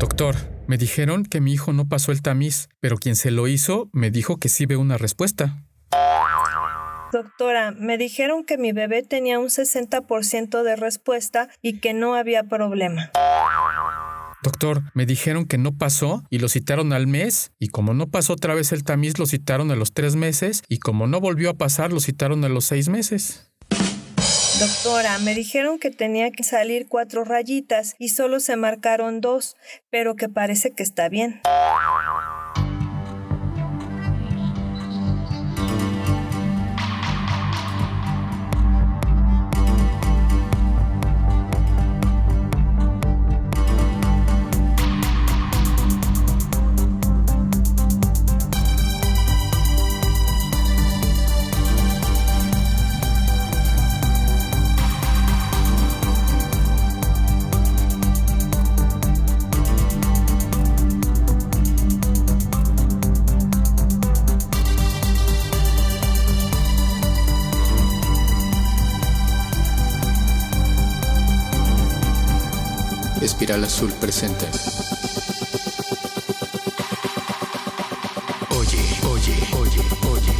Doctor, me dijeron que mi hijo no pasó el tamiz, pero quien se lo hizo me dijo que sí ve una respuesta. Doctora, me dijeron que mi bebé tenía un 60% de respuesta y que no había problema. Doctor, me dijeron que no pasó y lo citaron al mes y como no pasó otra vez el tamiz lo citaron a los tres meses y como no volvió a pasar lo citaron a los seis meses. Doctora, me dijeron que tenía que salir cuatro rayitas y solo se marcaron dos, pero que parece que está bien. Azul presente. Oye, oye, oye, oye.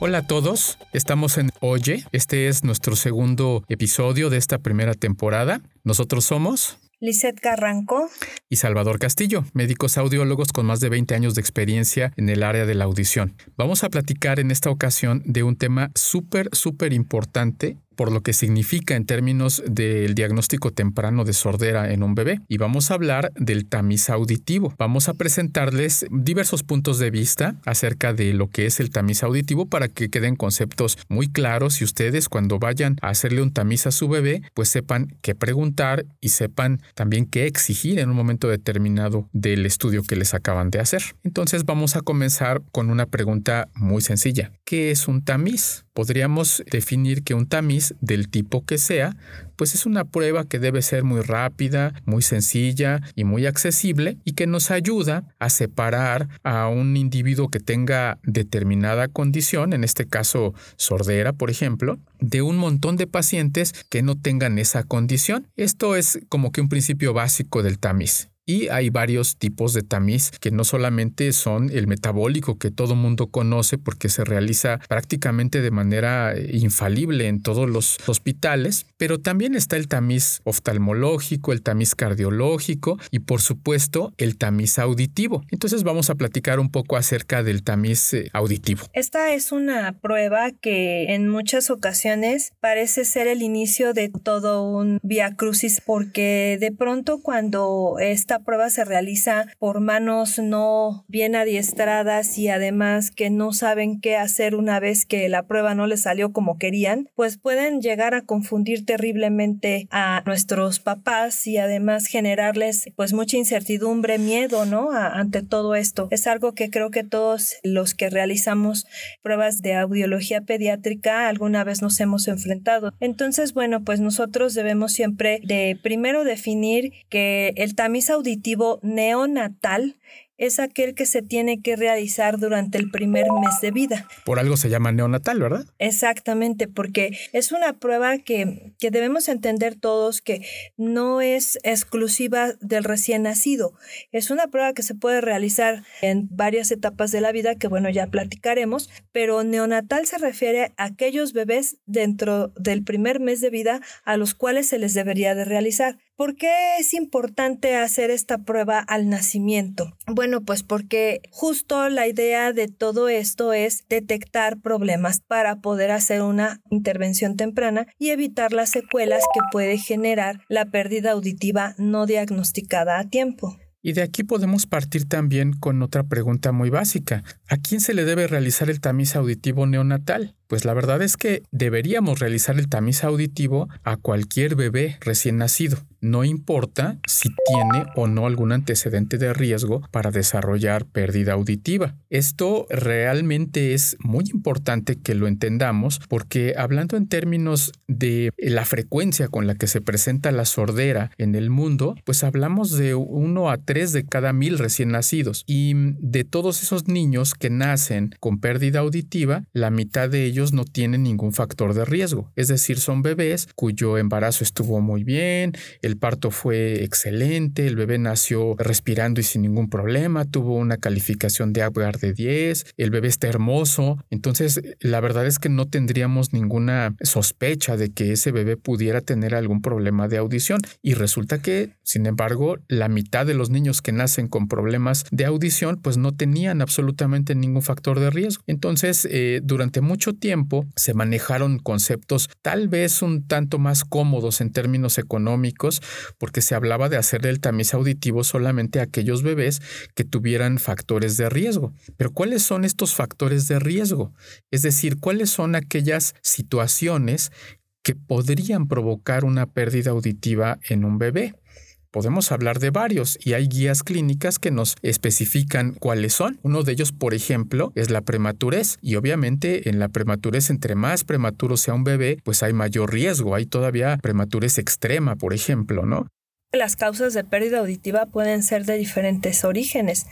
Hola a todos, estamos en Oye, este es nuestro segundo episodio de esta primera temporada. Nosotros somos Lisette Carranco. y Salvador Castillo, médicos audiólogos con más de 20 años de experiencia en el área de la audición. Vamos a platicar en esta ocasión de un tema súper, súper importante por lo que significa en términos del diagnóstico temprano de sordera en un bebé. Y vamos a hablar del tamiz auditivo. Vamos a presentarles diversos puntos de vista acerca de lo que es el tamiz auditivo para que queden conceptos muy claros y ustedes cuando vayan a hacerle un tamiz a su bebé, pues sepan qué preguntar y sepan también qué exigir en un momento determinado del estudio que les acaban de hacer. Entonces vamos a comenzar con una pregunta muy sencilla. ¿Qué es un tamiz? Podríamos definir que un tamiz del tipo que sea, pues es una prueba que debe ser muy rápida, muy sencilla y muy accesible y que nos ayuda a separar a un individuo que tenga determinada condición, en este caso sordera, por ejemplo, de un montón de pacientes que no tengan esa condición. Esto es como que un principio básico del tamiz. Y hay varios tipos de tamiz que no solamente son el metabólico que todo mundo conoce porque se realiza prácticamente de manera infalible en todos los hospitales, pero también está el tamiz oftalmológico, el tamiz cardiológico y por supuesto el tamiz auditivo. Entonces vamos a platicar un poco acerca del tamiz eh, auditivo. Esta es una prueba que en muchas ocasiones parece ser el inicio de todo un via crucis porque de pronto cuando esta prueba se realiza por manos no bien adiestradas y además que no saben qué hacer una vez que la prueba no les salió como querían, pues pueden llegar a confundir terriblemente a nuestros papás y además generarles pues mucha incertidumbre, miedo, ¿no? Ante todo esto. Es algo que creo que todos los que realizamos pruebas de audiología pediátrica alguna vez nos hemos enfrentado. Entonces, bueno, pues nosotros debemos siempre de primero definir que el tamiz auditivo neonatal es aquel que se tiene que realizar durante el primer mes de vida. Por algo se llama neonatal, ¿verdad? Exactamente, porque es una prueba que, que debemos entender todos que no es exclusiva del recién nacido. Es una prueba que se puede realizar en varias etapas de la vida, que bueno, ya platicaremos, pero neonatal se refiere a aquellos bebés dentro del primer mes de vida a los cuales se les debería de realizar. ¿Por qué es importante hacer esta prueba al nacimiento? Bueno, pues porque justo la idea de todo esto es detectar problemas para poder hacer una intervención temprana y evitar las secuelas que puede generar la pérdida auditiva no diagnosticada a tiempo. Y de aquí podemos partir también con otra pregunta muy básica. ¿A quién se le debe realizar el tamiz auditivo neonatal? Pues la verdad es que deberíamos realizar el tamiz auditivo a cualquier bebé recién nacido. No importa si tiene o no algún antecedente de riesgo para desarrollar pérdida auditiva. Esto realmente es muy importante que lo entendamos porque hablando en términos de la frecuencia con la que se presenta la sordera en el mundo, pues hablamos de 1 a 3 de cada mil recién nacidos. Y de todos esos niños que nacen con pérdida auditiva, la mitad de ellos ellos no tienen ningún factor de riesgo. Es decir, son bebés cuyo embarazo estuvo muy bien, el parto fue excelente, el bebé nació respirando y sin ningún problema, tuvo una calificación de Apgar de 10, el bebé está hermoso. Entonces, la verdad es que no tendríamos ninguna sospecha de que ese bebé pudiera tener algún problema de audición. Y resulta que, sin embargo, la mitad de los niños que nacen con problemas de audición, pues no tenían absolutamente ningún factor de riesgo. Entonces, eh, durante mucho tiempo se manejaron conceptos tal vez un tanto más cómodos en términos económicos, porque se hablaba de hacer el tamiz auditivo solamente a aquellos bebés que tuvieran factores de riesgo. Pero ¿cuáles son estos factores de riesgo? Es decir, ¿cuáles son aquellas situaciones que podrían provocar una pérdida auditiva en un bebé? Podemos hablar de varios y hay guías clínicas que nos especifican cuáles son. Uno de ellos, por ejemplo, es la prematurez y obviamente en la prematurez entre más prematuro sea un bebé, pues hay mayor riesgo, hay todavía prematurez extrema, por ejemplo, ¿no? Las causas de pérdida auditiva pueden ser de diferentes orígenes,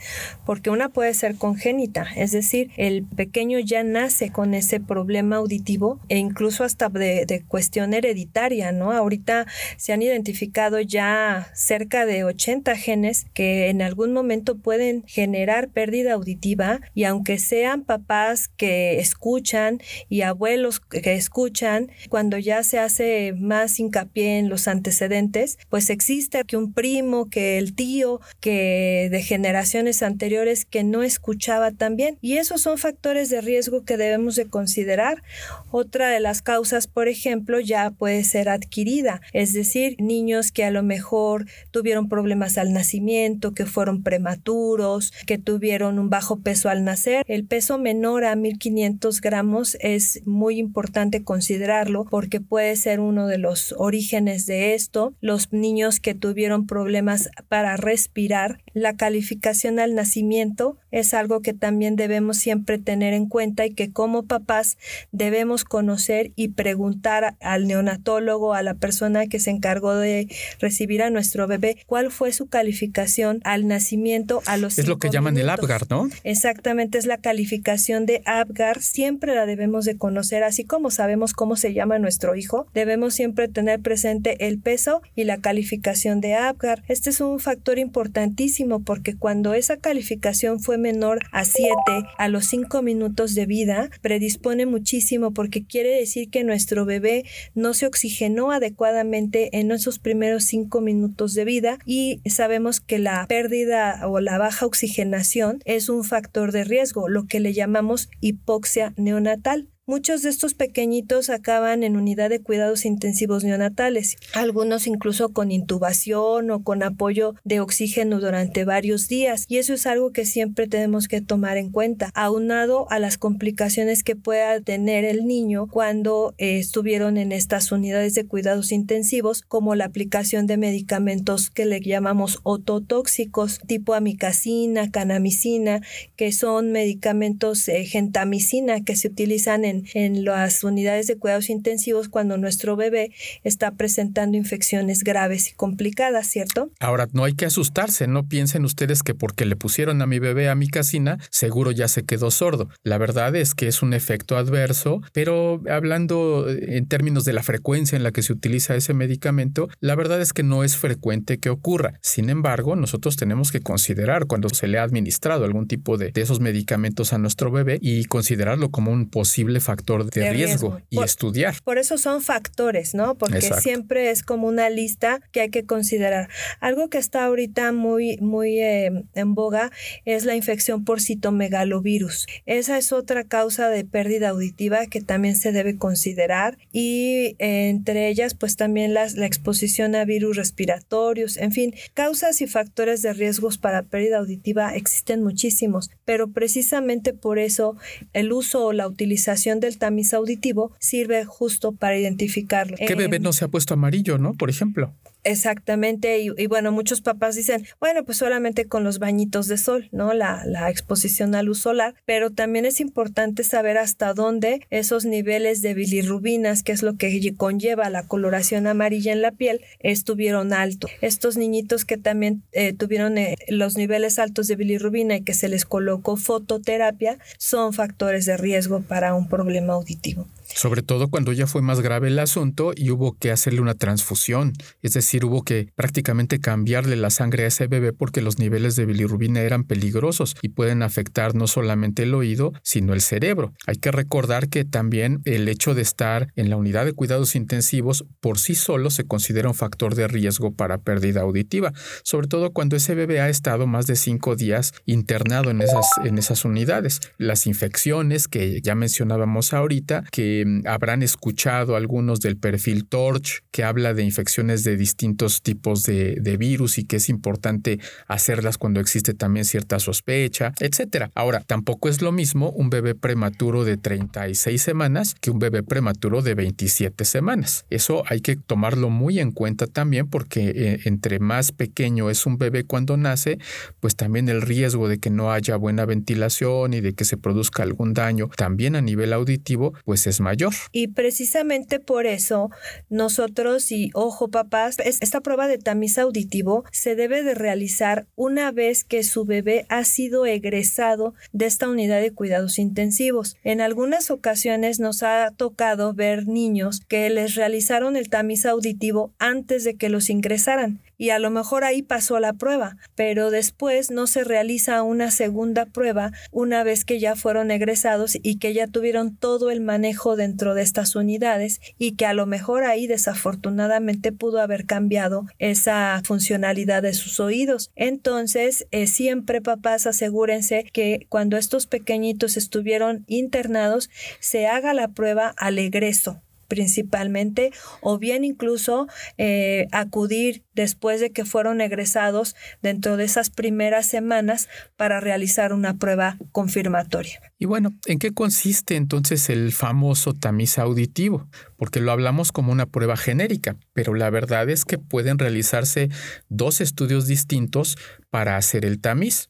porque una puede ser congénita, es decir, el pequeño ya nace con ese problema auditivo e incluso hasta de, cuestión hereditaria, ¿no? Ahorita se han identificado ya cerca de 80 genes que en algún momento pueden generar pérdida auditiva y aunque sean papás que escuchan y abuelos que escuchan, cuando ya se hace más hincapié en los antecedentes, pues existe que un primo, que el tío, que de generaciones anteriores que no escuchaba tan bien. Y esos son factores de riesgo que debemos de considerar. Otra de las causas, por ejemplo, ya puede ser adquirida, es decir, niños que a lo mejor tuvieron problemas al nacimiento, que fueron prematuros, que tuvieron un bajo peso al nacer. El peso menor a 1500 gramos es muy importante considerarlo porque puede ser uno de los orígenes de esto. Los niños que tuvieron problemas para respirar. La calificación al nacimiento es algo que también debemos siempre tener en cuenta y que como papás debemos conocer y preguntar al neonatólogo, a la persona que se encargó de recibir a nuestro bebé, cuál fue su calificación al nacimiento a los Es lo que llaman el Apgar, ¿no? Exactamente, es la calificación de Apgar, siempre la debemos de conocer, así como sabemos cómo se llama nuestro hijo, debemos siempre tener presente el peso y la calificación de Apgar. Este es un factor importantísimo porque cuando esa calificación fue menor a 7 a los 5 minutos de vida, predispone muchísimo porque quiere decir que nuestro bebé no se oxigenó adecuadamente en esos primeros 5 minutos de vida y sabemos que la pérdida o la baja oxigenación es un factor de riesgo, lo que le llamamos hipoxia neonatal. Muchos de estos pequeñitos acaban en unidad de cuidados intensivos neonatales, algunos incluso con intubación o con apoyo de oxígeno durante varios días, y eso es algo que siempre tenemos que tomar en cuenta, aunado a las complicaciones que pueda tener el niño cuando eh, estuvieron en estas unidades de cuidados intensivos, como la aplicación de medicamentos que le llamamos ototóxicos, tipo amicacina, canamicina, que son medicamentos eh, gentamicina que se utilizan en en, las unidades de cuidados intensivos cuando nuestro bebé está presentando infecciones graves y complicadas, ¿cierto? Ahora, no hay que asustarse, no piensen ustedes que porque le pusieron a mi bebé a mi casina, seguro ya se quedó sordo. La verdad es que es un efecto adverso, pero hablando en términos de la frecuencia en la que se utiliza ese medicamento, la verdad es que no es frecuente que ocurra. Sin embargo, nosotros tenemos que considerar cuando se le ha administrado algún tipo de, de esos medicamentos a nuestro bebé y considerarlo como un posible factor de, riesgo, y estudiar. Por eso son factores, ¿no? Porque siempre es como una lista que hay que considerar. Algo que está ahorita muy, muy eh, en boga es la infección por citomegalovirus. Esa es otra causa de pérdida auditiva que también se debe considerar y eh, entre ellas pues también las, la exposición a virus respiratorios, en fin, causas y factores de riesgos para pérdida auditiva existen muchísimos, pero precisamente por eso el uso o la utilización del tamiz auditivo sirve justo para identificarlo. ¿Qué bebé no se ha puesto amarillo, no? Por ejemplo. Exactamente, y, bueno, muchos papás dicen, bueno, pues solamente con los bañitos de sol, ¿no? La, la exposición a luz solar, pero también es importante saber hasta dónde esos niveles de bilirrubinas, que es lo que conlleva la coloración amarilla en la piel, estuvieron altos. Estos niñitos que también eh, tuvieron eh, los niveles altos de bilirrubina y que se les colocó fototerapia son factores de riesgo para un problema auditivo. Sobre todo cuando ya fue más grave el asunto y hubo que hacerle una transfusión, es decir, hubo que prácticamente cambiarle la sangre a ese bebé porque los niveles de bilirrubina eran peligrosos y pueden afectar no solamente el oído, sino el cerebro. Hay que recordar que también el hecho de estar en la unidad de cuidados intensivos por sí solo se considera un factor de riesgo para pérdida auditiva, sobre todo cuando ese bebé ha estado más de cinco días internado en esas, en esas unidades. Las infecciones que ya mencionábamos ahorita, que habrán escuchado algunos del perfil Torch, que habla de infecciones de distintos tipos de, virus y que es importante hacerlas cuando existe también cierta sospecha, etcétera. Ahora, tampoco es lo mismo un bebé prematuro de 36 semanas que un bebé prematuro de 27 semanas. Eso hay que tomarlo muy en cuenta también porque eh, entre más pequeño es un bebé cuando nace, pues también el riesgo de que no haya buena ventilación y de que se produzca algún daño también a nivel auditivo, pues es mayor y precisamente por eso nosotros, y ojo papás, esta prueba de tamiz auditivo se debe de realizar una vez que su bebé ha sido egresado de esta unidad de cuidados intensivos. En algunas ocasiones nos ha tocado ver niños que les realizaron el tamiz auditivo antes de que los ingresaran y a lo mejor ahí pasó la prueba, pero después no se realiza una segunda prueba una vez que ya fueron egresados y que ya tuvieron todo el manejo dentro de estas unidades y que a lo mejor ahí desafortunadamente pudo haber cambiado esa funcionalidad de sus oídos. Entonces, eh, siempre papás asegúrense que cuando estos pequeñitos estuvieron internados se haga la prueba al egreso principalmente, o bien incluso eh, acudir después de que fueron egresados dentro de esas primeras semanas para realizar una prueba confirmatoria. Y bueno, ¿en qué consiste entonces el famoso tamiz auditivo? Porque lo hablamos como una prueba genérica, pero la verdad es que pueden realizarse dos estudios distintos para hacer el tamiz.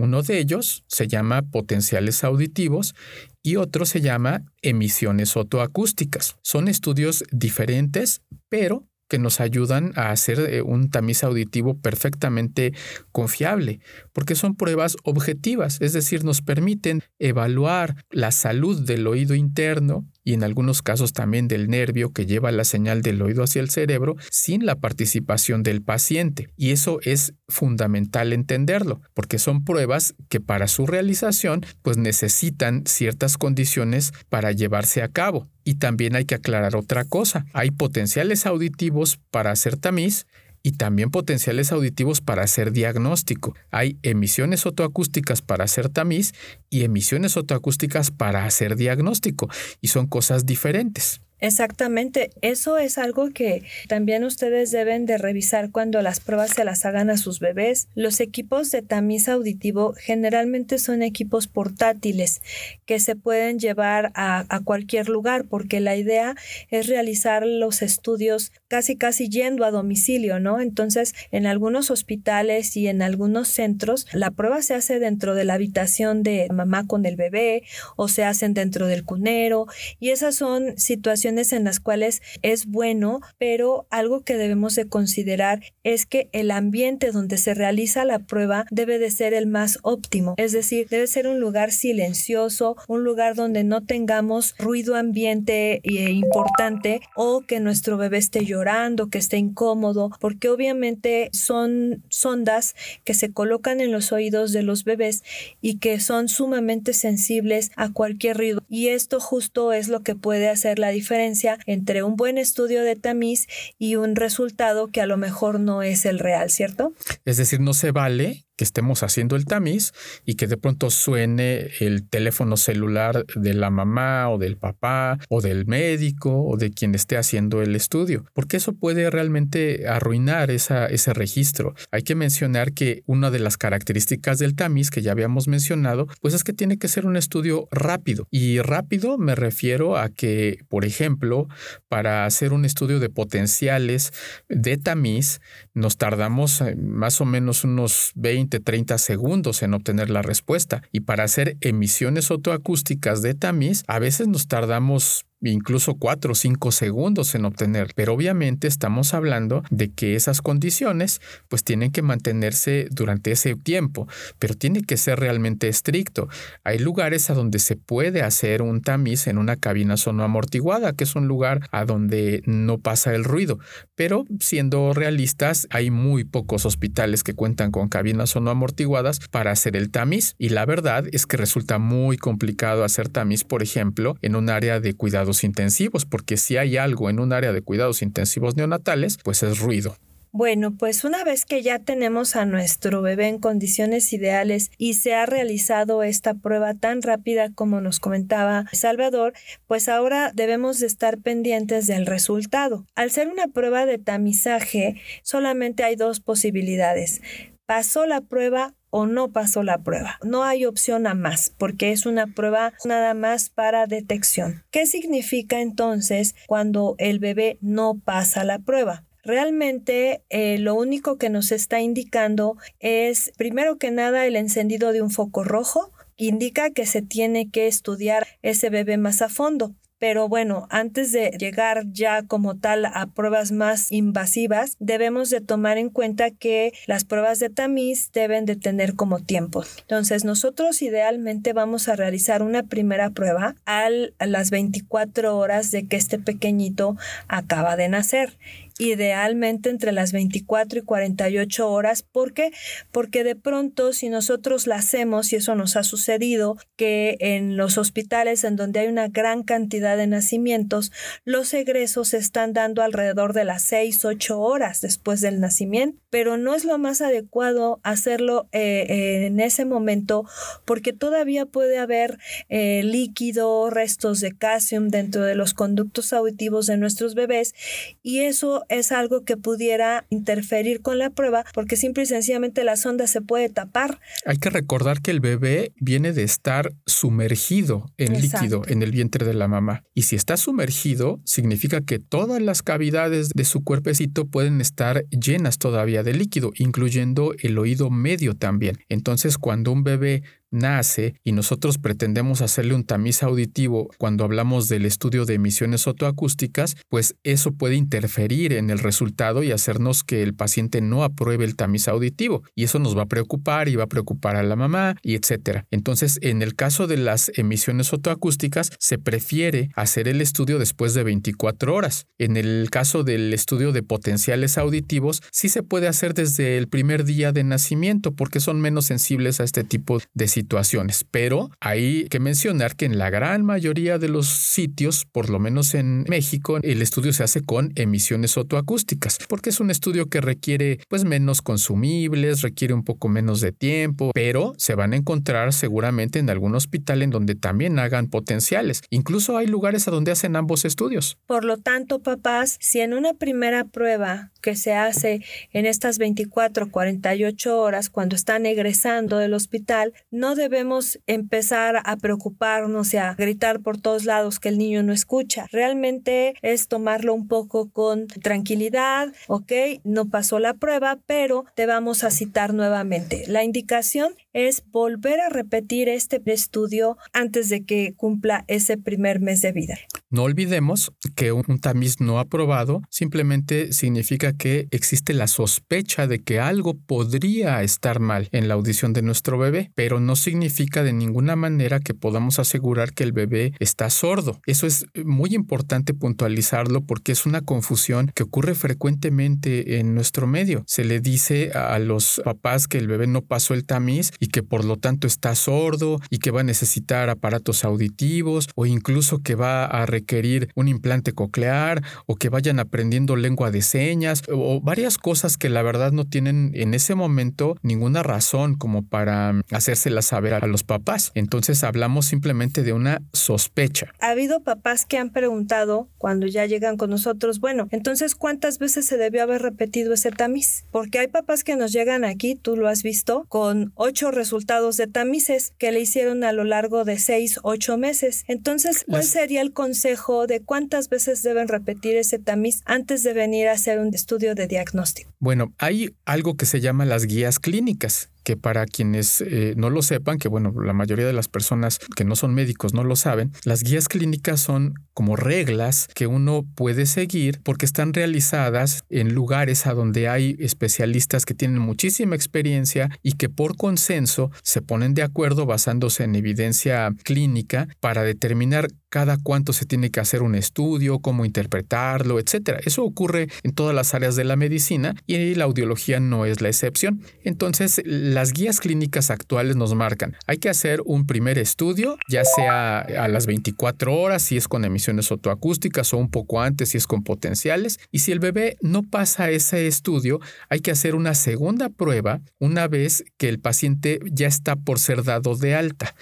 Uno de ellos se llama potenciales auditivos y otro se llama emisiones otoacústicas. Son estudios diferentes, pero que nos ayudan a hacer eh, un tamiz auditivo perfectamente confiable, porque son pruebas objetivas, es decir, nos permiten evaluar la salud del oído interno y en algunos casos también del nervio que lleva la señal del oído hacia el cerebro sin la participación del paciente. Y eso es fundamental entenderlo, porque son pruebas que para su realización pues necesitan ciertas condiciones para llevarse a cabo. Y también hay que aclarar otra cosa, hay potenciales auditivos para hacer tamiz y también potenciales auditivos para hacer diagnóstico. Hay emisiones otoacústicas para hacer tamiz y emisiones otoacústicas para hacer diagnóstico, y son cosas diferentes. Exactamente, eso es algo que también ustedes deben de revisar cuando las pruebas se las hagan a sus bebés. Los equipos de tamiz auditivo generalmente son equipos portátiles que se pueden llevar a, a cualquier lugar porque la idea es realizar los estudios casi casi yendo a domicilio, ¿no? Entonces, en algunos hospitales y en algunos centros, la prueba se hace dentro de la habitación de mamá con el bebé o se hacen dentro del cunero y esas son situaciones en las cuales es bueno, pero algo que debemos de considerar es que el ambiente donde se realiza la prueba debe de ser el más óptimo, es decir, debe ser un lugar silencioso, un lugar donde no tengamos ruido ambiente e importante o que nuestro bebé esté llorando, que esté incómodo, porque obviamente son sondas que se colocan en los oídos de los bebés y que son sumamente sensibles a cualquier ruido. Y esto justo es lo que puede hacer la diferencia entre un buen estudio de tamiz y un resultado que a lo mejor no es el real, ¿cierto? Es decir, no se vale que estemos haciendo el tamiz y que de pronto suene el teléfono celular de la mamá o del papá o del médico o de quien esté haciendo el estudio, porque eso puede realmente arruinar esa, ese registro. Hay que mencionar que una de las características del tamiz que ya habíamos mencionado, pues es que tiene que ser un estudio rápido. Y rápido me refiero a que, por ejemplo, para hacer un estudio de potenciales de tamiz, nos tardamos eh, más o menos unos 20, 30 segundos en obtener la respuesta. Y para hacer emisiones otoacústicas de tamiz, a veces nos tardamos incluso cuatro o cinco segundos en obtener. Pero obviamente estamos hablando de que esas condiciones pues tienen que mantenerse durante ese tiempo, pero tiene que ser realmente estricto. Hay lugares a donde se puede hacer un tamiz en una cabina amortiguada, que es un lugar a donde no pasa el ruido, pero siendo realistas, hay muy pocos hospitales que cuentan con cabinas amortiguadas para hacer el tamiz y la verdad es que resulta muy complicado hacer tamiz, por ejemplo, en un área de cuidado intensivos, porque si hay algo en un área de cuidados intensivos neonatales, pues es ruido. Bueno, pues una vez que ya tenemos a nuestro bebé en condiciones ideales y se ha realizado esta prueba tan rápida como nos comentaba Salvador, pues ahora debemos de estar pendientes del resultado. Al ser una prueba de tamizaje, solamente hay dos posibilidades. Pasó la prueba o no pasó la prueba. No hay opción a más porque es una prueba nada más para detección. ¿Qué significa entonces cuando el bebé no pasa la prueba? Realmente eh, lo único que nos está indicando es, primero que nada, el encendido de un foco rojo, indica que se tiene que estudiar ese bebé más a fondo. Pero bueno, antes de llegar ya como tal a pruebas más invasivas, debemos de tomar en cuenta que las pruebas de tamiz deben de tener como tiempo. Entonces, nosotros idealmente vamos a realizar una primera prueba a las 24 horas de que este pequeñito acaba de nacer idealmente entre las 24 y 48 horas. ¿Por qué? Porque de pronto si nosotros la hacemos, y eso nos ha sucedido, que en los hospitales en donde hay una gran cantidad de nacimientos, los egresos se están dando alrededor de las 6, 8 horas después del nacimiento, pero no es lo más adecuado hacerlo eh, en ese momento porque todavía puede haber eh, líquido, restos de calcio dentro de los conductos auditivos de nuestros bebés y eso es algo que pudiera interferir con la prueba porque simple y sencillamente la sonda se puede tapar. Hay que recordar que el bebé viene de estar sumergido en líquido en el vientre de la mamá. Y si está sumergido, significa que todas las cavidades de su cuerpecito pueden estar llenas todavía de líquido, incluyendo el oído medio también. Entonces, cuando un bebé nace y nosotros pretendemos hacerle un tamiz auditivo cuando hablamos del estudio de emisiones otoacústicas, pues eso puede interferir en el resultado y hacernos que el paciente no apruebe el tamiz auditivo. Y eso nos va a preocupar y va a preocupar a la mamá y etcétera. Entonces, en el caso de las emisiones otoacústicas, se prefiere hacer el estudio después de 24 horas. En el caso del estudio de potenciales auditivos, sí se puede hacer desde el primer día de nacimiento porque son menos sensibles a este tipo de situaciones situaciones. Pero hay que mencionar que en la gran mayoría de los sitios, por lo menos en México, el estudio se hace con emisiones otoacústicas, porque es un estudio que requiere pues menos consumibles, requiere un poco menos de tiempo, pero se van a encontrar seguramente en algún hospital en donde también hagan potenciales. Incluso hay lugares a donde hacen ambos estudios. Por lo tanto, papás, si en una primera prueba que se hace en estas 24, 48 horas cuando están egresando del hospital, no debemos empezar a preocuparnos y a gritar por todos lados que el niño no escucha. Realmente es tomarlo un poco con tranquilidad, ok, no pasó la prueba, pero te vamos a citar nuevamente. La indicación es volver a repetir este estudio antes de que cumpla ese primer mes de vida. No olvidemos que un tamiz no aprobado simplemente significa que existe la sospecha de que algo podría estar mal en la audición de nuestro bebé, pero no significa de ninguna manera que podamos asegurar que el bebé está sordo. Eso es muy importante puntualizarlo porque es una confusión que ocurre frecuentemente en nuestro medio. Se le dice a los papás que el bebé no pasó el tamiz y que por lo tanto está sordo y que va a necesitar aparatos auditivos o incluso que va a requerir un implante coclear o que vayan aprendiendo lengua de señas o varias cosas que la verdad no tienen en ese momento ninguna razón como para hacérselas saber a los papás. Entonces hablamos simplemente de una sospecha. Ha habido papás que han preguntado cuando ya llegan con nosotros, bueno, entonces ¿cuántas veces se debió haber repetido ese tamiz? Porque hay papás que nos llegan aquí, tú lo has visto, con ocho resultados de tamices que le hicieron a lo largo de seis, ocho meses. Entonces, ¿cuál sería el consejo de cuántas veces deben repetir ese tamiz antes de venir a hacer un estudio de diagnóstico? Bueno, hay algo que se llama las guías clínicas que para quienes eh, no lo sepan, que bueno, la mayoría de las personas que no son médicos no lo saben, las guías clínicas son como reglas que uno puede seguir porque están realizadas en lugares a donde hay especialistas que tienen muchísima experiencia y que por consenso se ponen de acuerdo basándose en evidencia clínica para determinar cada cuánto se tiene que hacer un estudio, cómo interpretarlo, etc. Eso ocurre en todas las áreas de la medicina y la audiología no es la excepción. Entonces, las guías clínicas actuales nos marcan, hay que hacer un primer estudio, ya sea a las 24 horas si es con emisiones otoacústicas o un poco antes si es con potenciales, y si el bebé no pasa ese estudio, hay que hacer una segunda prueba una vez que el paciente ya está por ser dado de alta.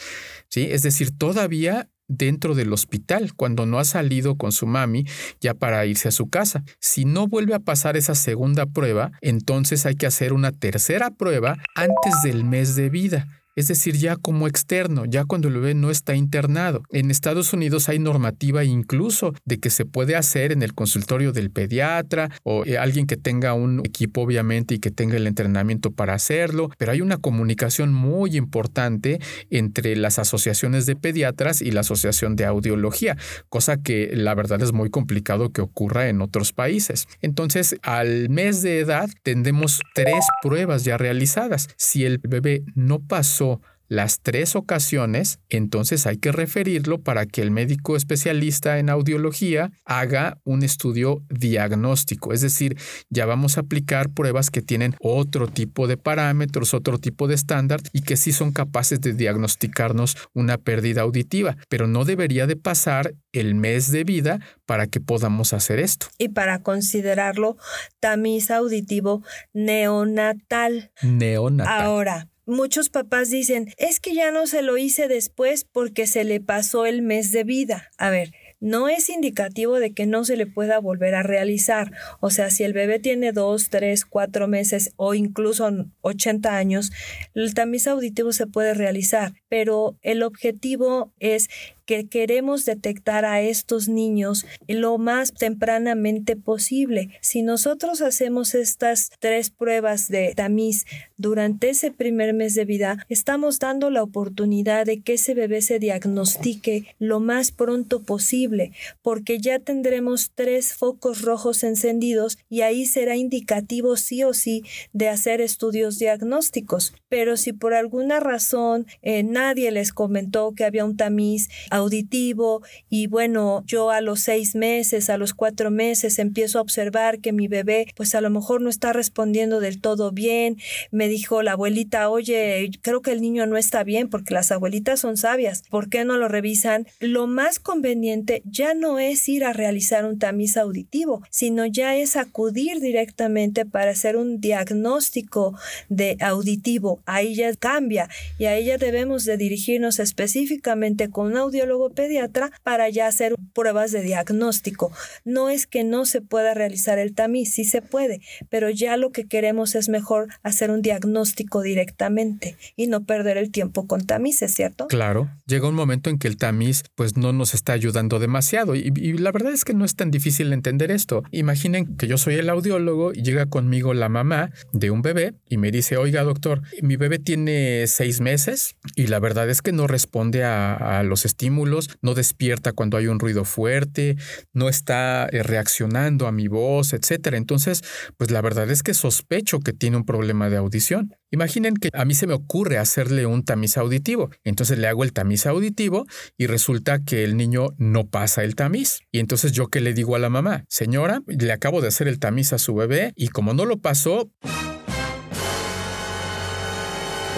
¿Sí? Es decir, todavía dentro del hospital cuando no ha salido con su mami ya para irse a su casa. Si no vuelve a pasar esa segunda prueba, entonces hay que hacer una tercera prueba antes del mes de vida es decir, ya como externo, ya cuando el bebé no está internado. En Estados Unidos hay normativa incluso de que se puede hacer en el consultorio del pediatra o eh, alguien que tenga un equipo obviamente y que tenga el entrenamiento para hacerlo, pero hay una comunicación muy importante entre las asociaciones de pediatras y la asociación de audiología, cosa que la verdad es muy complicado que ocurra en otros países. Entonces, al mes de edad tendremos tres pruebas ya realizadas. Si el bebé no pasó las tres ocasiones, entonces hay que referirlo para que el médico especialista en audiología haga un estudio diagnóstico. Es decir, ya vamos a aplicar pruebas que tienen otro tipo de parámetros, otro tipo de estándar y que sí son capaces de diagnosticarnos una pérdida auditiva. Pero no debería de pasar el mes de vida para que podamos hacer esto. Y para considerarlo tamiz auditivo neonatal. Neonatal. Ahora, muchos papás dicen, es que ya no se lo hice después porque se le pasó el mes de vida. A ver, no es indicativo de que no se le pueda volver a realizar. O sea, si el bebé tiene dos, tres, cuatro meses o incluso 80 años, el tamiz auditivo se puede realizar, pero el objetivo es que queremos detectar a estos niños lo más tempranamente posible. Si nosotros hacemos estas tres pruebas de tamiz durante ese primer mes de vida, estamos dando la oportunidad de que ese bebé se diagnostique lo más pronto posible, porque ya tendremos tres focos rojos encendidos y ahí será indicativo sí o sí de hacer estudios diagnósticos. Pero si por alguna razón eh, nadie les comentó que había un tamiz, auditivo y bueno, yo a los seis meses, a los cuatro meses empiezo a observar que mi bebé pues a lo mejor no está respondiendo del todo bien. Me dijo la abuelita, oye, creo que el niño no está bien porque las abuelitas son sabias. ¿Por qué no lo revisan? Lo más conveniente ya no es ir a realizar un tamiz auditivo, sino ya es acudir directamente para hacer un diagnóstico de auditivo. Ahí ya cambia y a ella debemos de dirigirnos específicamente con un audio luego pediatra para ya hacer pruebas de diagnóstico. No es que no se pueda realizar el tamiz, sí se puede, pero ya lo que queremos es mejor hacer un diagnóstico directamente y no perder el tiempo con tamices, ¿cierto? Claro, llega un momento en que el tamiz pues no nos está ayudando demasiado y, y la verdad es que no es tan difícil entender esto. Imaginen que yo soy el audiólogo y llega conmigo la mamá de un bebé y me dice, oiga doctor, mi bebé tiene seis meses y la verdad es que no responde a, a los estímulos no despierta cuando hay un ruido fuerte, no está eh, reaccionando a mi voz, etc. Entonces, pues la verdad es que sospecho que tiene un problema de audición. Imaginen que a mí se me ocurre hacerle un tamiz auditivo. Entonces le hago el tamiz auditivo y resulta que el niño no pasa el tamiz. Y entonces yo que le digo a la mamá, señora, le acabo de hacer el tamiz a su bebé y como no lo pasó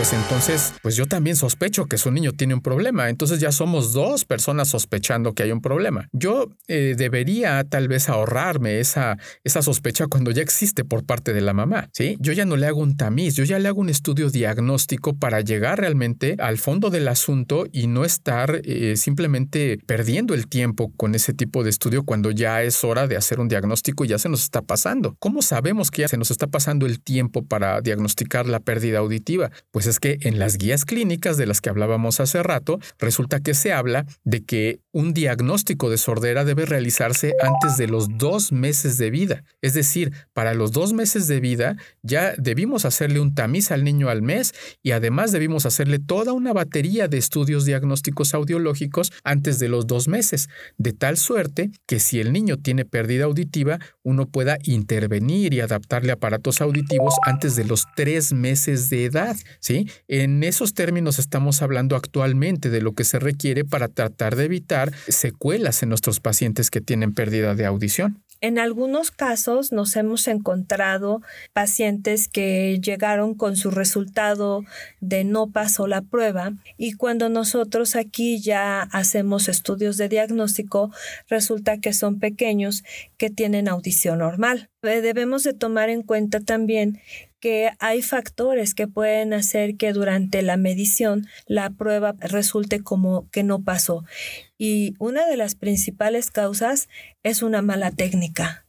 pues entonces, pues yo también sospecho que su niño tiene un problema. Entonces ya somos dos personas sospechando que hay un problema. Yo eh, debería tal vez ahorrarme esa, esa sospecha cuando ya existe por parte de la mamá. ¿sí? Yo ya no le hago un tamiz, yo ya le hago un estudio diagnóstico para llegar realmente al fondo del asunto y no estar eh, simplemente perdiendo el tiempo con ese tipo de estudio cuando ya es hora de hacer un diagnóstico y ya se nos está pasando. ¿Cómo sabemos que ya se nos está pasando el tiempo para diagnosticar la pérdida auditiva? Pues es que en las guías clínicas de las que hablábamos hace rato, resulta que se habla de que un diagnóstico de sordera debe realizarse antes de los dos meses de vida. Es decir, para los dos meses de vida ya debimos hacerle un tamiz al niño al mes y además debimos hacerle toda una batería de estudios diagnósticos audiológicos antes de los dos meses, de tal suerte que si el niño tiene pérdida auditiva, uno pueda intervenir y adaptarle aparatos auditivos antes de los tres meses de edad. En esos términos estamos hablando actualmente de lo que se requiere para tratar de evitar secuelas en nuestros pacientes que tienen pérdida de audición. En algunos casos nos hemos encontrado pacientes que llegaron con su resultado de no pasó la prueba y cuando nosotros aquí ya hacemos estudios de diagnóstico resulta que son pequeños que tienen audición normal. Debemos de tomar en cuenta también que hay factores que pueden hacer que durante la medición la prueba resulte como que no pasó. Y una de las principales causas es una mala técnica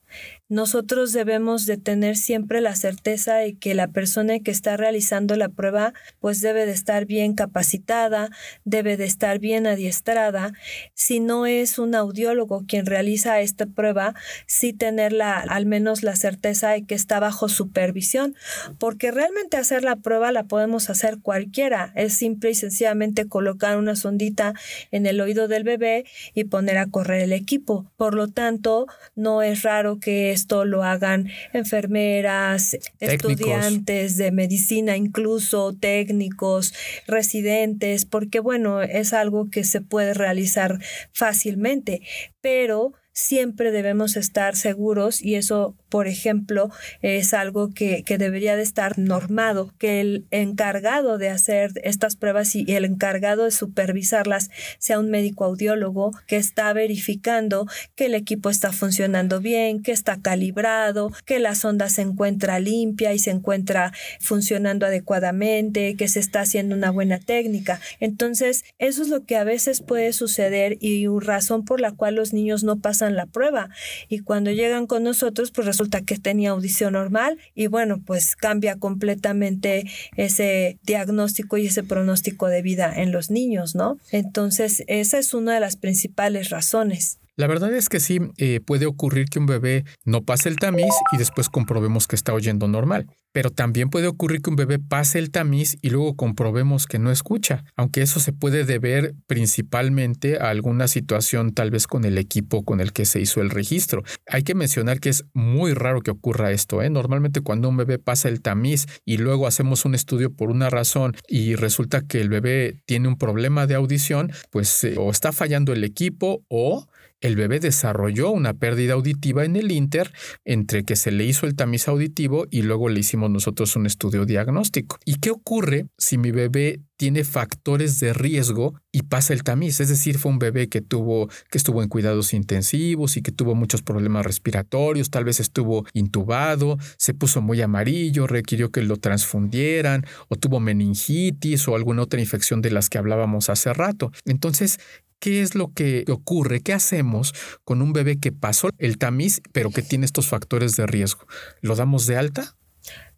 nosotros debemos de tener siempre la certeza de que la persona que está realizando la prueba pues debe de estar bien capacitada, debe de estar bien adiestrada. Si no es un audiólogo quien realiza esta prueba, sí tener al menos la certeza de que está bajo supervisión, porque realmente hacer la prueba la podemos hacer cualquiera. Es simple y sencillamente colocar una sondita en el oído del bebé y poner a correr el equipo. Por lo tanto, no es raro que esto lo hagan enfermeras, estudiantes de medicina, incluso técnicos, residentes, porque bueno, es algo que se puede realizar fácilmente, pero siempre debemos estar seguros y eso, por ejemplo, es algo que, debería de estar normado, que el encargado de hacer estas pruebas y el encargado de supervisarlas sea un médico audiólogo que está verificando que el equipo está funcionando bien, que está calibrado, que la sonda se encuentra limpia y se encuentra funcionando adecuadamente, que se está haciendo una buena técnica. Entonces, eso es lo que a veces puede suceder y razón por la cual los niños no pasan la prueba y cuando llegan con nosotros pues resulta que tenía audición normal y bueno pues cambia completamente ese diagnóstico y ese pronóstico de vida en los niños, ¿no? Entonces esa es una de las principales razones. La verdad es que sí eh, puede ocurrir que un bebé no pase el tamiz y después comprobemos que está oyendo normal. Pero también puede ocurrir que un bebé pase el tamiz y luego comprobemos que no escucha, aunque eso se puede deber principalmente a alguna situación tal vez con el equipo con el que se hizo el registro. Hay que mencionar que es muy raro que ocurra esto. ¿eh? Normalmente cuando un bebé pasa el tamiz y luego hacemos un estudio por una razón y resulta que el bebé tiene un problema de audición, pues eh, o está fallando el equipo o el bebé desarrolló una pérdida auditiva en el Inter entre que se le hizo el tamiz auditivo y luego le hicimos nosotros un estudio diagnóstico. ¿Y qué ocurre si mi bebé tiene factores de riesgo y pasa el tamiz? Es decir, fue un bebé que tuvo que estuvo en cuidados intensivos y que tuvo muchos problemas respiratorios, tal vez estuvo intubado, se puso muy amarillo, requirió que lo transfundieran o tuvo meningitis o alguna otra infección de las que hablábamos hace rato. Entonces, ¿Qué es lo que ocurre? ¿Qué hacemos con un bebé que pasó el tamiz, pero que tiene estos factores de riesgo? ¿Lo damos de alta?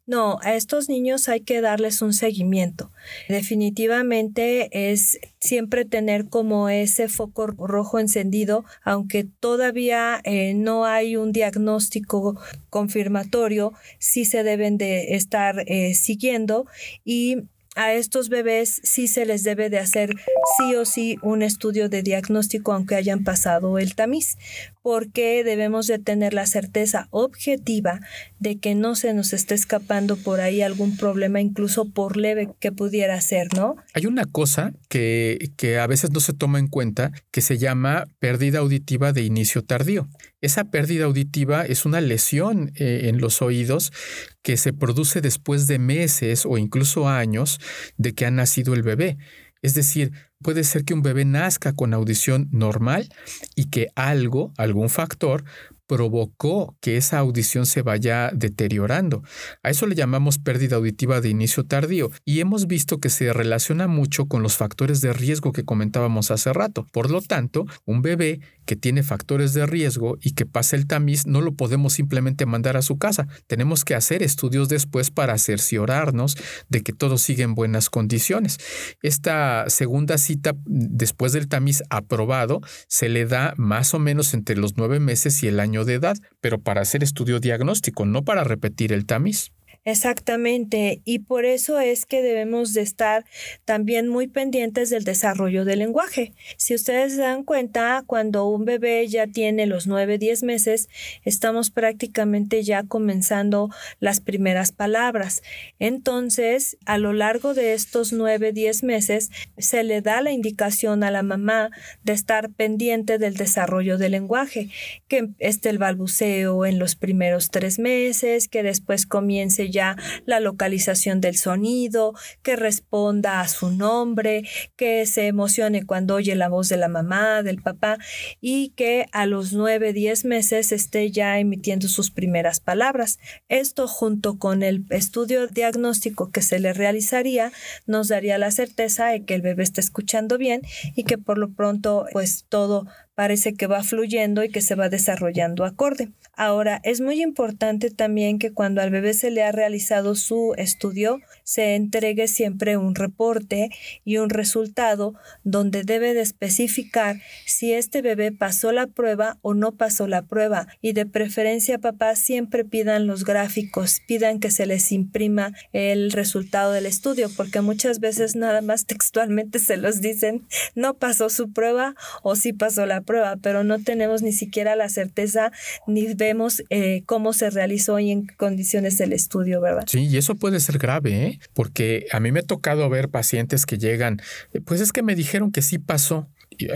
No, a estos niños hay que darles un seguimiento. Definitivamente es siempre tener como ese foco rojo encendido, aunque todavía eh, no hay un diagnóstico confirmatorio, sí se deben de estar eh, siguiendo y a estos bebés sí se les debe de hacer sí o sí un estudio de diagnóstico aunque hayan pasado el tamiz, porque debemos de tener la certeza objetiva de que no se nos esté escapando por ahí algún problema, incluso por leve que pudiera ser, ¿no? Hay una cosa que, que a veces no se toma en cuenta que se llama pérdida auditiva de inicio tardío. Esa pérdida auditiva es una lesión eh, en los oídos que se produce después de meses o incluso años de que ha nacido el bebé. Es decir, puede ser que un bebé nazca con audición normal y que algo, algún factor, provocó que esa audición se vaya deteriorando. A eso le llamamos pérdida auditiva de inicio tardío y hemos visto que se relaciona mucho con los factores de riesgo que comentábamos hace rato. Por lo tanto, un bebé que tiene factores de riesgo y que pasa el tamiz no lo podemos simplemente mandar a su casa. Tenemos que hacer estudios después para cerciorarnos de que todo sigue en buenas condiciones. Esta segunda cita después del tamiz aprobado se le da más o menos entre los nueve meses y el año de edad, pero para hacer estudio diagnóstico, no para repetir el tamiz. Exactamente, y por eso es que debemos de estar también muy pendientes del desarrollo del lenguaje. Si ustedes se dan cuenta, cuando un bebé ya tiene los 9, 10 meses, estamos prácticamente ya comenzando las primeras palabras. Entonces, a lo largo de estos 9, 10 meses, se le da la indicación a la mamá de estar pendiente del desarrollo del lenguaje, que esté el balbuceo en los primeros tres meses, que después comience ya la localización del sonido, que responda a su nombre, que se emocione cuando oye la voz de la mamá, del papá y que a los 9, 10 meses esté ya emitiendo sus primeras palabras. Esto junto con el estudio diagnóstico que se le realizaría nos daría la certeza de que el bebé está escuchando bien y que por lo pronto pues todo parece que va fluyendo y que se va desarrollando acorde. Ahora, es muy importante también que cuando al bebé se le ha realizado su estudio, se entregue siempre un reporte y un resultado donde debe de especificar si este bebé pasó la prueba o no pasó la prueba. Y de preferencia, papá, siempre pidan los gráficos, pidan que se les imprima el resultado del estudio, porque muchas veces nada más textualmente se los dicen, no pasó su prueba o sí pasó la prueba, pero no tenemos ni siquiera la certeza ni vemos eh, cómo se realizó y en condiciones del estudio, ¿verdad? Sí, y eso puede ser grave, ¿eh? porque a mí me ha tocado ver pacientes que llegan, eh, pues es que me dijeron que sí pasó.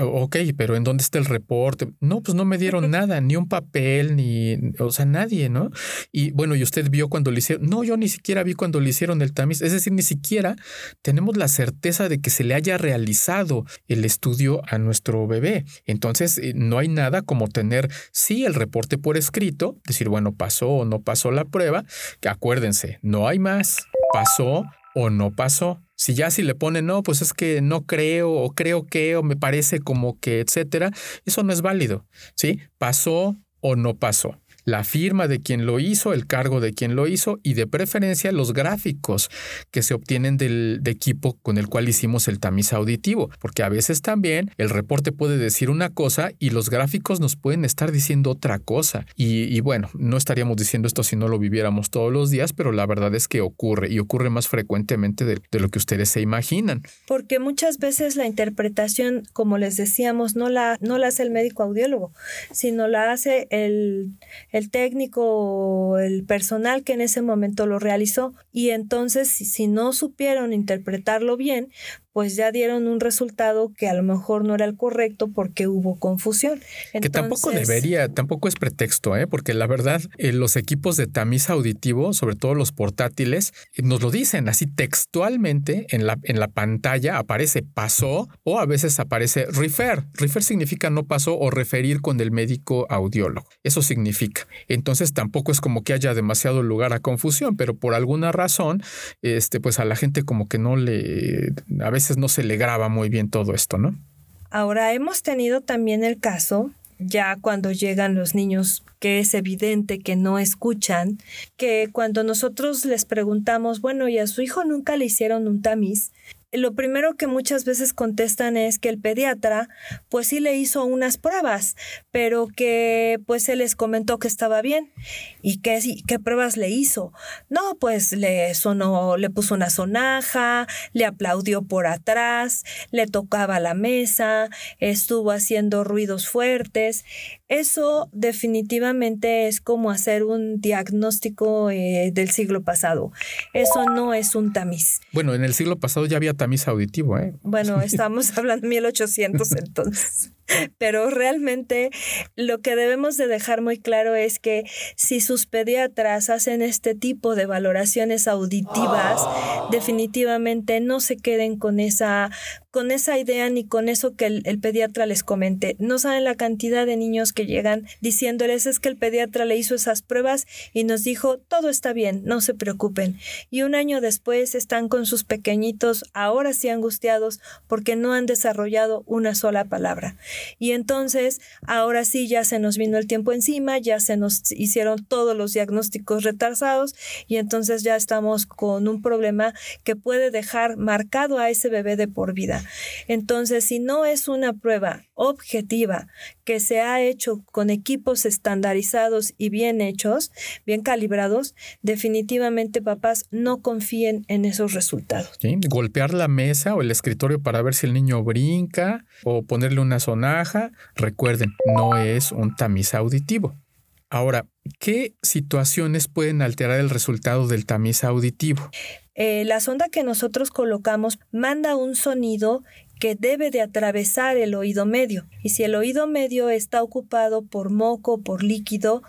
Ok, pero ¿en dónde está el reporte? No, pues no me dieron nada, ni un papel, ni, o sea, nadie, ¿no? Y bueno, ¿y usted vio cuando le hicieron? No, yo ni siquiera vi cuando le hicieron el tamiz. Es decir, ni siquiera tenemos la certeza de que se le haya realizado el estudio a nuestro bebé. Entonces, eh, no hay nada como tener, sí, el reporte por escrito, decir, bueno, pasó o no pasó la prueba, que acuérdense, no hay más, pasó o no pasó. Si ya si le pone no, pues es que no creo o creo que o me parece como que, etcétera, eso no es válido. ¿Sí? Pasó o no pasó la firma de quien lo hizo, el cargo de quien lo hizo y de preferencia los gráficos que se obtienen del equipo con el cual hicimos el tamiz auditivo, porque a veces también el reporte puede decir una cosa y los gráficos nos pueden estar diciendo otra cosa. Y, bueno, no estaríamos diciendo esto si no lo viviéramos todos los días, pero la verdad es que ocurre y ocurre más frecuentemente de, lo que ustedes se imaginan. Porque muchas veces la interpretación, como les decíamos, no la, no la hace el médico audiólogo, sino la hace el el técnico o el personal que en ese momento lo realizó. Y entonces, si, no supieron interpretarlo bien, pues ya dieron un resultado que a lo mejor no era el correcto porque hubo confusión. que tampoco debería, tampoco es pretexto, ¿eh? porque la verdad, eh, los equipos de tamiz auditivo, sobre todo los portátiles, eh, nos lo dicen así textualmente en la, en la pantalla, aparece pasó o a veces aparece refer. Refer significa no pasó o referir con el médico audiólogo. Eso significa. Entonces tampoco es como que haya demasiado lugar a confusión, pero por alguna razón, este, pues a la gente como que no le, a veces no se le graba muy bien todo esto, ¿no? Ahora hemos tenido también el caso ya cuando llegan los niños que es evidente que no escuchan, que cuando nosotros les preguntamos, bueno, ¿y a su hijo nunca le hicieron un tamiz? Lo primero que muchas veces contestan es que el pediatra pues sí le hizo unas pruebas, pero que pues se les comentó que estaba bien. ¿Y qué, qué pruebas le hizo? No, pues le sonó, le puso una sonaja, le aplaudió por atrás, le tocaba la mesa, estuvo haciendo ruidos fuertes. Eso definitivamente es como hacer un diagnóstico eh, del siglo pasado. Eso no es un tamiz. Bueno, en el siglo pasado ya había tamiz auditivo, ¿eh? Bueno, estamos hablando de 1800 entonces. Pero realmente lo que debemos de dejar muy claro es que si sus pediatras hacen este tipo de valoraciones auditivas, definitivamente no se queden con esa con esa idea ni con eso que el, pediatra les comente. No saben la cantidad de niños que llegan diciéndoles es que el pediatra le hizo esas pruebas y nos dijo todo está bien, no se preocupen. Y un año después están con sus pequeñitos ahora sí angustiados porque no han desarrollado una sola palabra. Y entonces ahora sí ya se nos vino el tiempo encima, ya se nos hicieron todos los diagnósticos retrasados y entonces ya estamos con un problema que puede dejar marcado a ese bebé de por vida. Entonces, si no es una prueba objetiva que se ha hecho con equipos estandarizados y bien hechos, bien calibrados, definitivamente papás no confíen en esos resultados. Golpear la mesa o el escritorio para ver si el niño brinca o ponerle una recuerden, no es un tamiz auditivo. Ahora, ¿qué situaciones pueden alterar el resultado del tamiz auditivo? Eh, la sonda que nosotros colocamos manda un sonido que debe de atravesar el oído medio. Y si el oído medio está ocupado por moco, por líquido,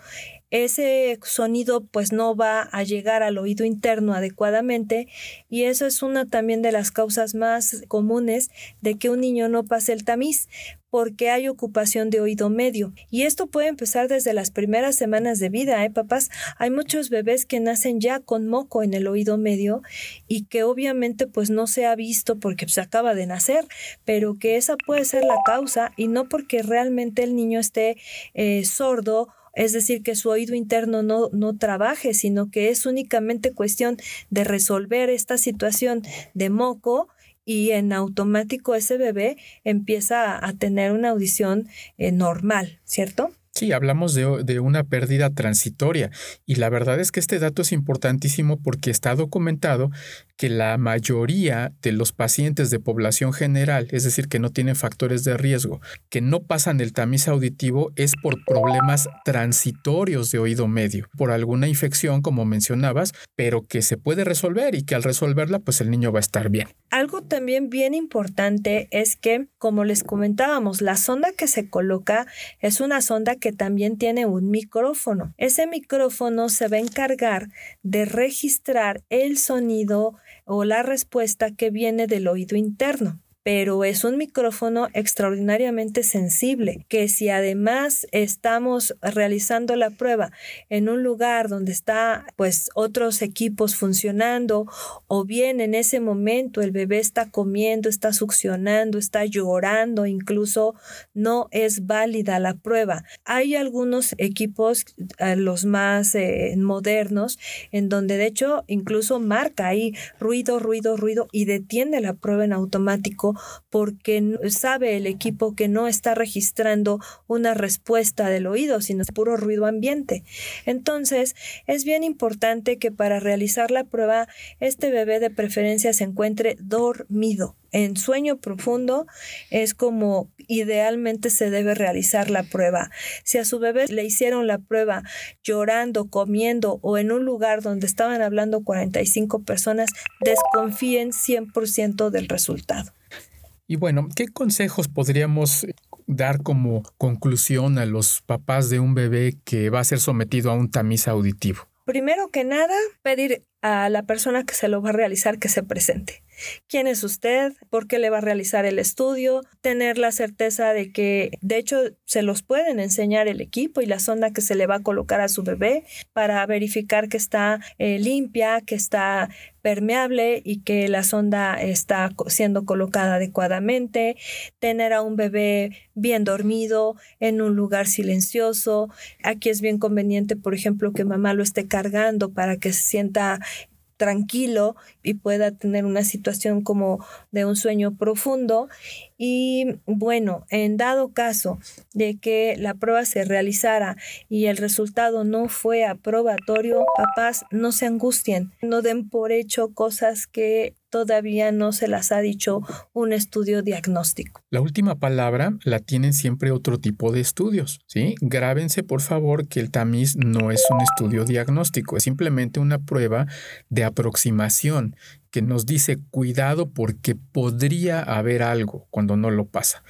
ese sonido pues no va a llegar al oído interno adecuadamente y eso es una también de las causas más comunes de que un niño no pase el tamiz porque hay ocupación de oído medio. Y esto puede empezar desde las primeras semanas de vida, ¿eh, papás? Hay muchos bebés que nacen ya con moco en el oído medio y que obviamente pues no se ha visto porque se acaba de nacer, pero que esa puede ser la causa y no porque realmente el niño esté eh, sordo es decir, que su oído interno no, no trabaje, sino que es únicamente cuestión de resolver esta situación de moco y en automático ese bebé empieza a tener una audición eh, normal, ¿cierto? Sí, hablamos de, una pérdida transitoria y la verdad es que este dato es importantísimo porque está documentado que la mayoría de los pacientes de población general, es decir, que no tienen factores de riesgo, que no pasan el tamiz auditivo es por problemas transitorios de oído medio, por alguna infección, como mencionabas, pero que se puede resolver y que al resolverla, pues el niño va a estar bien. Algo también bien importante es que, como les comentábamos, la sonda que se coloca es una sonda que también tiene un micrófono. Ese micrófono se va a encargar de registrar el sonido o la respuesta que viene del oído interno pero es un micrófono extraordinariamente sensible, que si además estamos realizando la prueba en un lugar donde está pues otros equipos funcionando o bien en ese momento el bebé está comiendo, está succionando, está llorando, incluso no es válida la prueba. Hay algunos equipos, eh, los más eh, modernos, en donde de hecho incluso marca ahí ruido, ruido, ruido y detiene la prueba en automático porque sabe el equipo que no está registrando una respuesta del oído, sino puro ruido ambiente. Entonces, es bien importante que para realizar la prueba, este bebé de preferencia se encuentre dormido. En sueño profundo es como idealmente se debe realizar la prueba. Si a su bebé le hicieron la prueba llorando, comiendo o en un lugar donde estaban hablando 45 personas, desconfíen 100% del resultado. Y bueno, ¿qué consejos podríamos dar como conclusión a los papás de un bebé que va a ser sometido a un tamiz auditivo? Primero que nada, pedir a la persona que se lo va a realizar que se presente quién es usted, por qué le va a realizar el estudio, tener la certeza de que de hecho se los pueden enseñar el equipo y la sonda que se le va a colocar a su bebé para verificar que está eh, limpia, que está permeable y que la sonda está siendo colocada adecuadamente, tener a un bebé bien dormido en un lugar silencioso. Aquí es bien conveniente, por ejemplo, que mamá lo esté cargando para que se sienta tranquilo y pueda tener una situación como de un sueño profundo. Y bueno, en dado caso de que la prueba se realizara y el resultado no fue aprobatorio, papás, no se angustien, no den por hecho cosas que todavía no se las ha dicho un estudio diagnóstico. La última palabra la tienen siempre otro tipo de estudios, ¿sí? Grábense por favor que el tamiz no es un estudio diagnóstico, es simplemente una prueba de aproximación que nos dice cuidado porque podría haber algo cuando no lo pasa.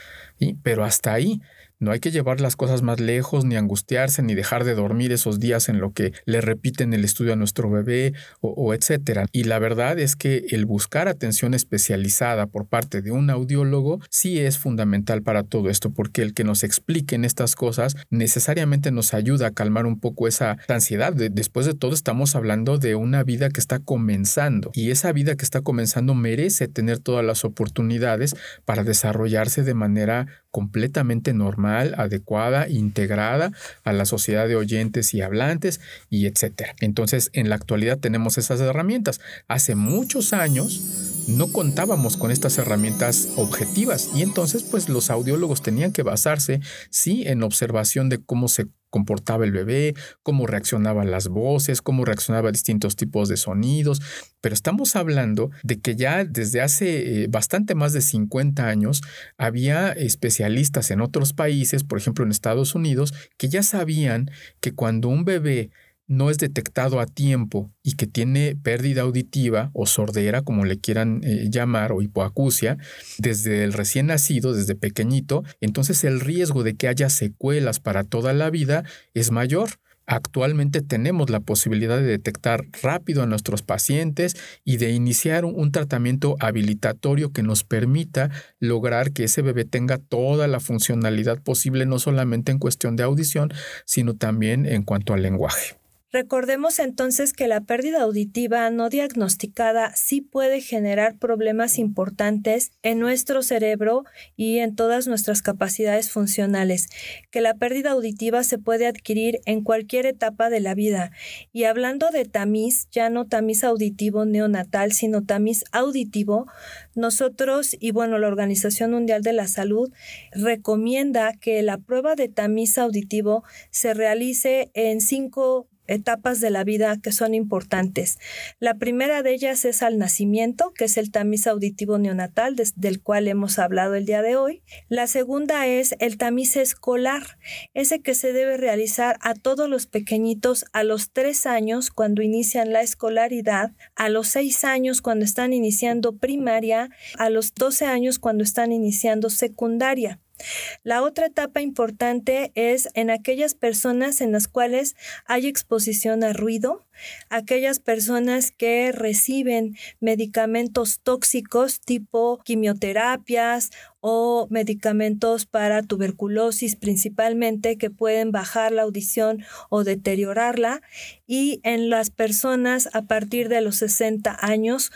Pero hasta ahí. No hay que llevar las cosas más lejos, ni angustiarse, ni dejar de dormir esos días en lo que le repiten el estudio a nuestro bebé o, etcétera. Y la verdad es que el buscar atención especializada por parte de un audiólogo sí es fundamental para todo esto, porque el que nos expliquen estas cosas necesariamente nos ayuda a calmar un poco esa ansiedad. después de todo, estamos hablando de una vida que está comenzando y esa vida que está comenzando merece tener todas las oportunidades para desarrollarse de manera completamente normal, adecuada, integrada a la sociedad de oyentes y hablantes y etcétera. Entonces, en la actualidad tenemos esas herramientas. Hace muchos años no contábamos con estas herramientas objetivas y entonces pues los audiólogos tenían que basarse sí en observación de cómo se comportaba el bebé, cómo reaccionaban las voces, cómo reaccionaba a distintos tipos de sonidos, pero estamos hablando de que ya desde hace eh, bastante más de 50 años había especialistas en otros países, por ejemplo en Estados Unidos, que ya sabían que cuando un bebé no es detectado a tiempo y que tiene pérdida auditiva o sordera, como le quieran eh, llamar, o hipoacusia, desde el recién nacido, desde pequeñito, entonces el riesgo de que haya secuelas para toda la vida es mayor. Actualmente tenemos la posibilidad de detectar rápido a nuestros pacientes y de iniciar un, tratamiento habilitatorio que nos permita lograr que ese bebé tenga toda la funcionalidad posible, no solamente en cuestión de audición, sino también en cuanto al lenguaje. Recordemos entonces que la pérdida auditiva no diagnosticada sí puede generar problemas importantes en nuestro cerebro y en todas nuestras capacidades funcionales, que la pérdida auditiva se puede adquirir en cualquier etapa de la vida. Y hablando de tamiz, ya no tamiz auditivo neonatal, sino tamiz auditivo, nosotros y bueno, la Organización Mundial de la Salud recomienda que la prueba de tamiz auditivo se realice en cinco etapas de la vida que son importantes. La primera de ellas es al nacimiento, que es el tamiz auditivo neonatal, del cual hemos hablado el día de hoy. La segunda es el tamiz escolar, ese que se debe realizar a todos los pequeñitos a los tres años cuando inician la escolaridad, a los seis años cuando están iniciando primaria, a los doce años cuando están iniciando secundaria. La otra etapa importante es en aquellas personas en las cuales hay exposición a ruido, aquellas personas que reciben medicamentos tóxicos tipo quimioterapias o medicamentos para tuberculosis principalmente que pueden bajar la audición o deteriorarla y en las personas a partir de los 60 años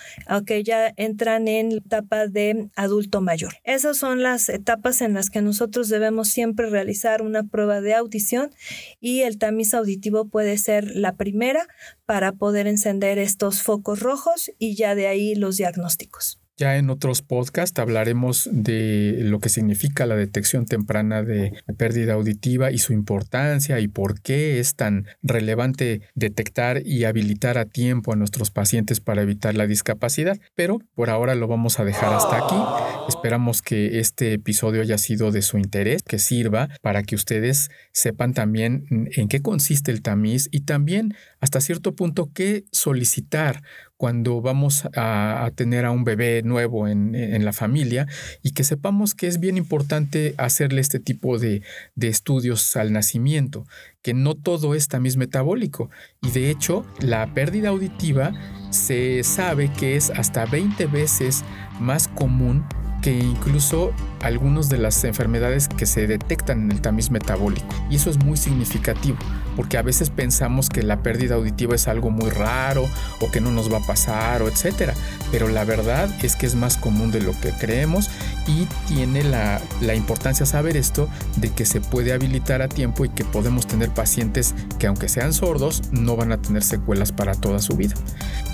que ya entran en la etapa de adulto mayor. Esas son las etapas en las que nosotros debemos siempre realizar una prueba de audición y el tamiz auditivo puede ser la primera para poder encender estos focos rojos y ya de ahí los diagnósticos. Ya en otros podcasts hablaremos de lo que significa la detección temprana de pérdida auditiva y su importancia y por qué es tan relevante detectar y habilitar a tiempo a nuestros pacientes para evitar la discapacidad. Pero por ahora lo vamos a dejar hasta aquí. Esperamos que este episodio haya sido de su interés, que sirva para que ustedes sepan también en qué consiste el tamiz y también hasta cierto punto qué solicitar cuando vamos a, tener a un bebé nuevo en, la familia y que sepamos que es bien importante hacerle este tipo de, de estudios al nacimiento, que no todo es tamiz metabólico. Y de hecho la pérdida auditiva se sabe que es hasta 20 veces más común que incluso algunas de las enfermedades que se detectan en el tamiz metabólico. Y eso es muy significativo, porque a veces pensamos que la pérdida auditiva es algo muy raro o que no nos va a pasar o etcétera. Pero la verdad es que es más común de lo que creemos y tiene la, la importancia saber esto de que se puede habilitar a tiempo y que podemos tener pacientes que aunque sean sordos no van a tener secuelas para toda su vida.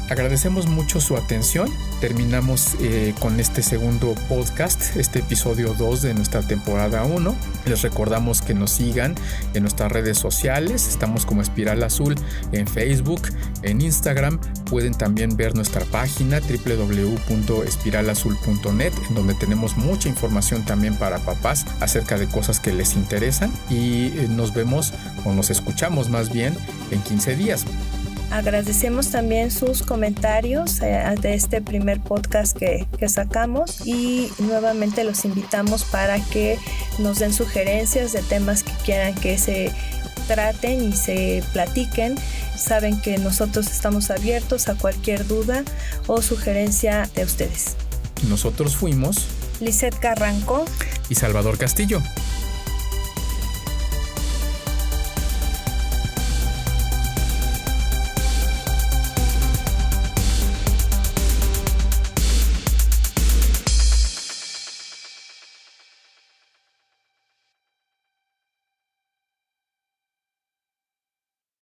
Agradecemos mucho su atención. Terminamos eh, con este segundo podcast, este episodio 2 de nuestra temporada 1. Les recordamos que nos sigan en nuestras redes sociales. Estamos como Espiral Azul en Facebook, en Instagram. Pueden también ver nuestra página www.espiralazul.net, en donde tenemos mucha información también para papás acerca de cosas que les interesan. Y eh, nos vemos o nos escuchamos más bien en 15 días. Agradecemos también sus comentarios eh, de este primer podcast que, que sacamos y nuevamente los invitamos para que nos den sugerencias de temas que quieran que se traten y se platiquen. Saben que nosotros estamos abiertos a cualquier duda o sugerencia de ustedes. Nosotros fuimos Lisette Carranco y Salvador Castillo.